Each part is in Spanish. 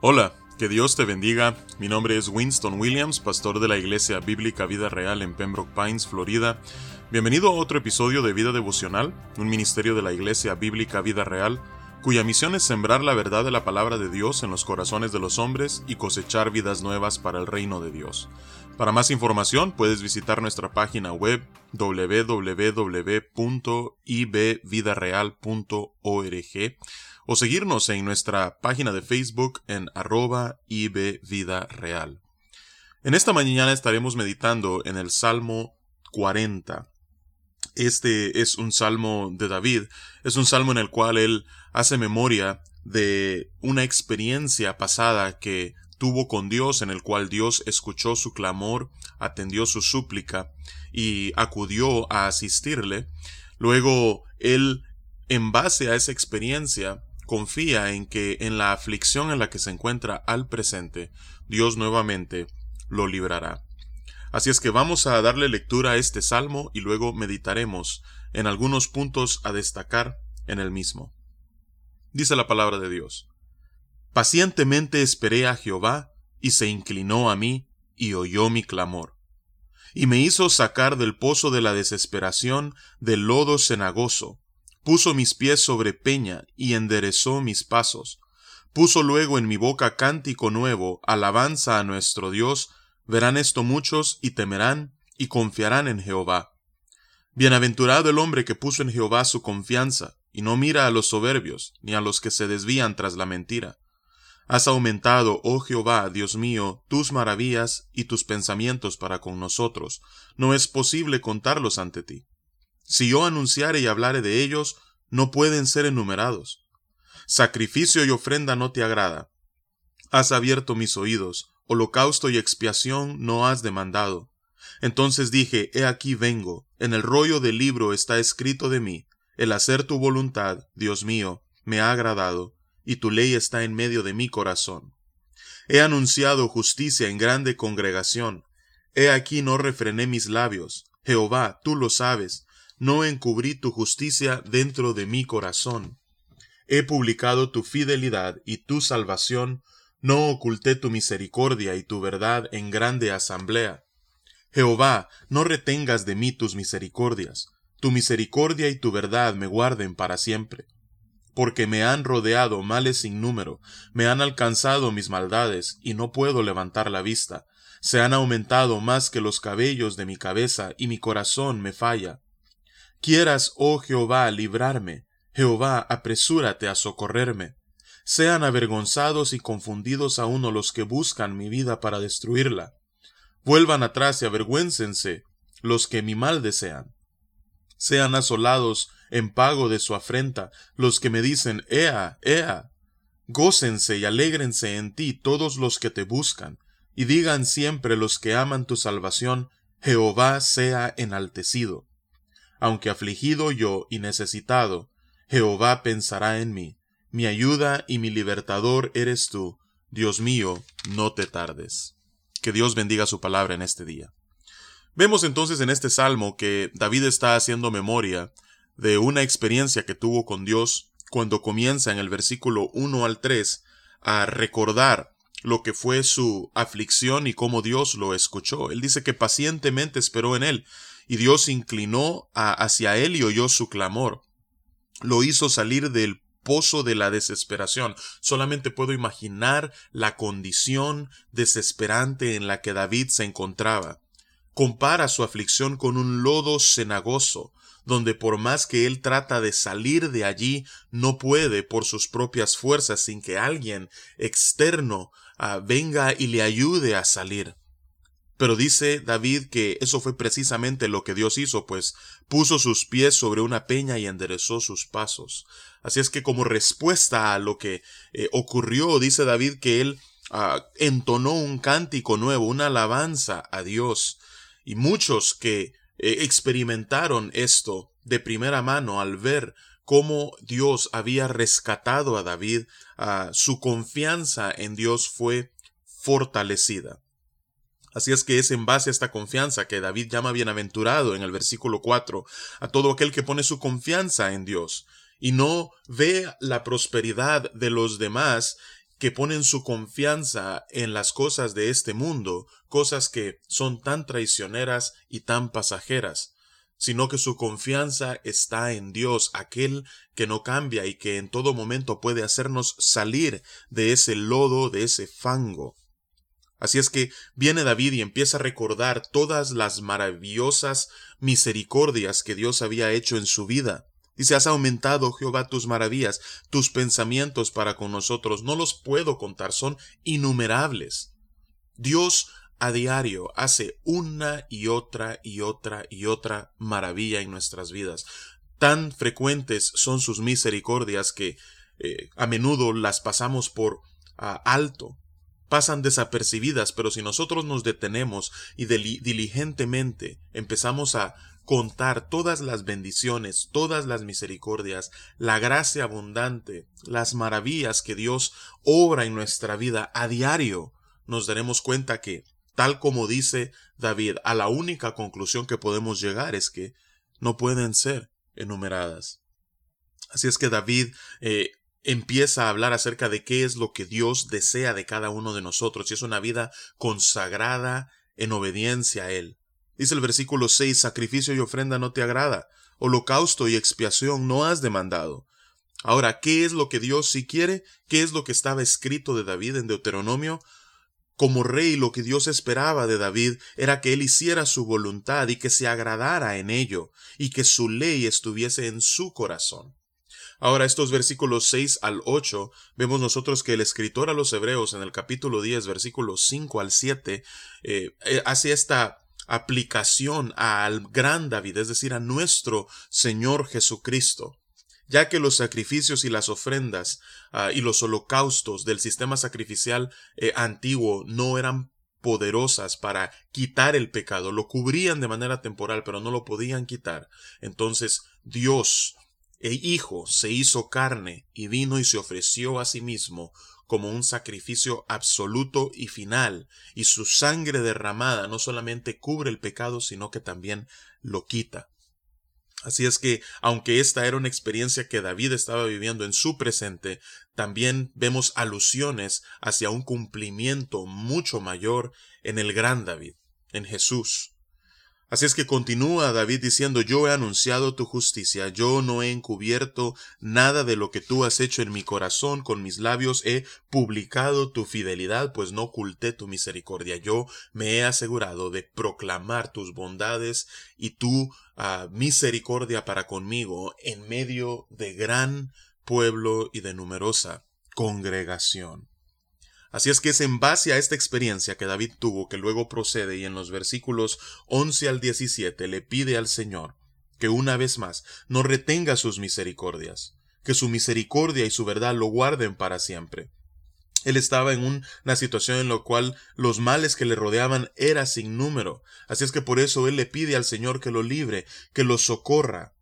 Hola, que Dios te bendiga. Mi nombre es Winston Williams, pastor de la Iglesia Bíblica Vida Real en Pembroke Pines, Florida. Bienvenido a otro episodio de Vida Devocional, un ministerio de la Iglesia Bíblica Vida Real, cuya misión es sembrar la verdad de la palabra de Dios en los corazones de los hombres y cosechar vidas nuevas para el reino de Dios. Para más información puedes visitar nuestra página web www.ibvidareal.org o seguirnos en nuestra página de Facebook en arroba ibvidareal. En esta mañana estaremos meditando en el Salmo 40. Este es un salmo de David, es un salmo en el cual él hace memoria de una experiencia pasada que tuvo con Dios, en el cual Dios escuchó su clamor, atendió su súplica y acudió a asistirle. Luego él, en base a esa experiencia, confía en que en la aflicción en la que se encuentra al presente, Dios nuevamente lo librará. Así es que vamos a darle lectura a este salmo y luego meditaremos en algunos puntos a destacar en el mismo. Dice la palabra de Dios. Pacientemente esperé a Jehová, y se inclinó a mí, y oyó mi clamor. Y me hizo sacar del pozo de la desesperación, del lodo cenagoso, puso mis pies sobre peña, y enderezó mis pasos. Puso luego en mi boca cántico nuevo, alabanza a nuestro Dios, verán esto muchos, y temerán, y confiarán en Jehová. Bienaventurado el hombre que puso en Jehová su confianza, y no mira a los soberbios, ni a los que se desvían tras la mentira. Has aumentado, oh Jehová, Dios mío, tus maravillas y tus pensamientos para con nosotros. No es posible contarlos ante ti. Si yo anunciare y hablare de ellos, no pueden ser enumerados. Sacrificio y ofrenda no te agrada. Has abierto mis oídos, holocausto y expiación no has demandado. Entonces dije, He aquí vengo, en el rollo del libro está escrito de mí, el hacer tu voluntad, Dios mío, me ha agradado y tu ley está en medio de mi corazón. He anunciado justicia en grande congregación. He aquí no refrené mis labios. Jehová, tú lo sabes, no encubrí tu justicia dentro de mi corazón. He publicado tu fidelidad y tu salvación, no oculté tu misericordia y tu verdad en grande asamblea. Jehová, no retengas de mí tus misericordias, tu misericordia y tu verdad me guarden para siempre porque me han rodeado males sin número, me han alcanzado mis maldades, y no puedo levantar la vista. Se han aumentado más que los cabellos de mi cabeza, y mi corazón me falla. Quieras, oh Jehová, librarme, Jehová, apresúrate a socorrerme. Sean avergonzados y confundidos a uno los que buscan mi vida para destruirla. Vuelvan atrás y avergüéncense los que mi mal desean. Sean asolados en pago de su afrenta los que me dicen Ea, Ea. Gócense y alégrense en ti todos los que te buscan, y digan siempre los que aman tu salvación, Jehová sea enaltecido. Aunque afligido yo y necesitado, Jehová pensará en mí. Mi ayuda y mi libertador eres tú. Dios mío, no te tardes. Que Dios bendiga su palabra en este día. Vemos entonces en este salmo que David está haciendo memoria de una experiencia que tuvo con Dios cuando comienza en el versículo 1 al 3 a recordar lo que fue su aflicción y cómo Dios lo escuchó. Él dice que pacientemente esperó en él y Dios inclinó hacia él y oyó su clamor. Lo hizo salir del pozo de la desesperación. Solamente puedo imaginar la condición desesperante en la que David se encontraba. Compara su aflicción con un lodo cenagoso, donde por más que él trata de salir de allí, no puede por sus propias fuerzas sin que alguien externo ah, venga y le ayude a salir. Pero dice David que eso fue precisamente lo que Dios hizo, pues puso sus pies sobre una peña y enderezó sus pasos. Así es que como respuesta a lo que eh, ocurrió, dice David que él ah, entonó un cántico nuevo, una alabanza a Dios. Y muchos que eh, experimentaron esto de primera mano al ver cómo Dios había rescatado a David, su confianza en Dios fue fortalecida. Así es que es en base a esta confianza que David llama bienaventurado en el versículo 4 a todo aquel que pone su confianza en Dios y no ve la prosperidad de los demás que ponen su confianza en las cosas de este mundo, cosas que son tan traicioneras y tan pasajeras, sino que su confianza está en Dios, aquel que no cambia y que en todo momento puede hacernos salir de ese lodo, de ese fango. Así es que viene David y empieza a recordar todas las maravillosas misericordias que Dios había hecho en su vida. Dice, has aumentado, Jehová, tus maravillas, tus pensamientos para con nosotros. No los puedo contar, son innumerables. Dios a diario hace una y otra y otra y otra maravilla en nuestras vidas. Tan frecuentes son sus misericordias que eh, a menudo las pasamos por ah, alto, pasan desapercibidas, pero si nosotros nos detenemos y diligentemente empezamos a contar todas las bendiciones, todas las misericordias, la gracia abundante, las maravillas que Dios obra en nuestra vida a diario, nos daremos cuenta que, tal como dice David, a la única conclusión que podemos llegar es que no pueden ser enumeradas. Así es que David eh, empieza a hablar acerca de qué es lo que Dios desea de cada uno de nosotros, y es una vida consagrada en obediencia a Él. Dice el versículo 6, sacrificio y ofrenda no te agrada, holocausto y expiación no has demandado. Ahora, ¿qué es lo que Dios sí quiere? ¿Qué es lo que estaba escrito de David en Deuteronomio? Como rey lo que Dios esperaba de David era que él hiciera su voluntad y que se agradara en ello, y que su ley estuviese en su corazón. Ahora, estos versículos 6 al 8, vemos nosotros que el escritor a los Hebreos en el capítulo 10, versículos 5 al 7, eh, eh, hace esta aplicación al gran David, es decir, a nuestro Señor Jesucristo, ya que los sacrificios y las ofrendas ah, y los holocaustos del sistema sacrificial eh, antiguo no eran poderosas para quitar el pecado, lo cubrían de manera temporal, pero no lo podían quitar. Entonces Dios, el Hijo, se hizo carne y vino y se ofreció a sí mismo como un sacrificio absoluto y final, y su sangre derramada no solamente cubre el pecado, sino que también lo quita. Así es que, aunque esta era una experiencia que David estaba viviendo en su presente, también vemos alusiones hacia un cumplimiento mucho mayor en el gran David, en Jesús. Así es que continúa David diciendo, yo he anunciado tu justicia, yo no he encubierto nada de lo que tú has hecho en mi corazón, con mis labios he publicado tu fidelidad, pues no oculté tu misericordia, yo me he asegurado de proclamar tus bondades y tu ah, misericordia para conmigo en medio de gran pueblo y de numerosa congregación. Así es que es en base a esta experiencia que David tuvo que luego procede y en los versículos 11 al 17 le pide al Señor que una vez más no retenga sus misericordias, que su misericordia y su verdad lo guarden para siempre. Él estaba en una situación en la cual los males que le rodeaban era sin número, así es que por eso él le pide al Señor que lo libre, que lo socorra,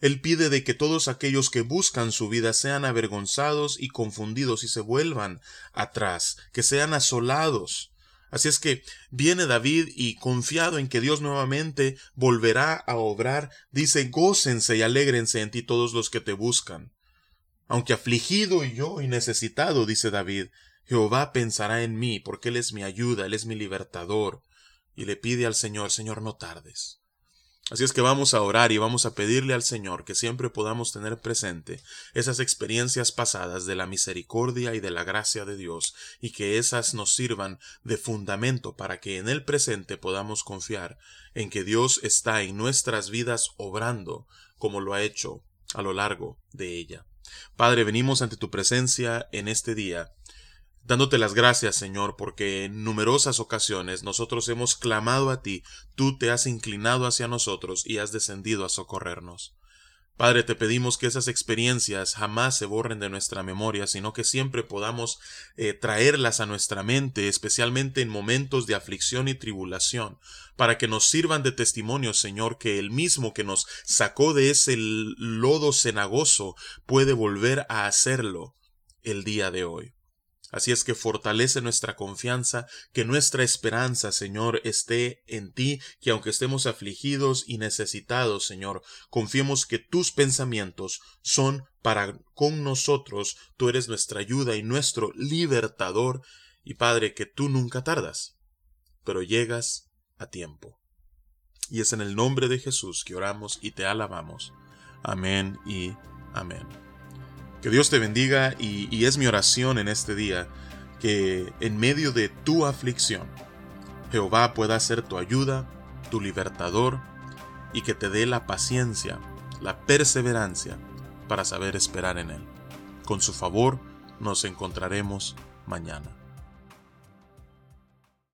él pide de que todos aquellos que buscan su vida sean avergonzados y confundidos y se vuelvan atrás, que sean asolados. Así es que viene David y confiado en que Dios nuevamente volverá a obrar, dice, gócense y alégrense en ti todos los que te buscan. Aunque afligido y yo y necesitado, dice David, Jehová pensará en mí, porque Él es mi ayuda, Él es mi libertador. Y le pide al Señor, Señor, no tardes. Así es que vamos a orar y vamos a pedirle al Señor que siempre podamos tener presente esas experiencias pasadas de la misericordia y de la gracia de Dios y que esas nos sirvan de fundamento para que en el presente podamos confiar en que Dios está en nuestras vidas obrando como lo ha hecho a lo largo de ella. Padre, venimos ante tu presencia en este día dándote las gracias, Señor, porque en numerosas ocasiones nosotros hemos clamado a ti, tú te has inclinado hacia nosotros y has descendido a socorrernos. Padre, te pedimos que esas experiencias jamás se borren de nuestra memoria, sino que siempre podamos eh, traerlas a nuestra mente, especialmente en momentos de aflicción y tribulación, para que nos sirvan de testimonio, Señor, que el mismo que nos sacó de ese lodo cenagoso puede volver a hacerlo el día de hoy. Así es que fortalece nuestra confianza, que nuestra esperanza, Señor, esté en ti, que aunque estemos afligidos y necesitados, Señor, confiemos que tus pensamientos son para con nosotros, tú eres nuestra ayuda y nuestro libertador, y Padre, que tú nunca tardas, pero llegas a tiempo. Y es en el nombre de Jesús que oramos y te alabamos. Amén y amén. Que Dios te bendiga y, es mi oración en este día que en medio de tu aflicción, Jehová pueda ser tu ayuda, tu libertador, y que te dé la paciencia, la perseverancia para saber esperar en Él. Con su favor nos encontraremos mañana.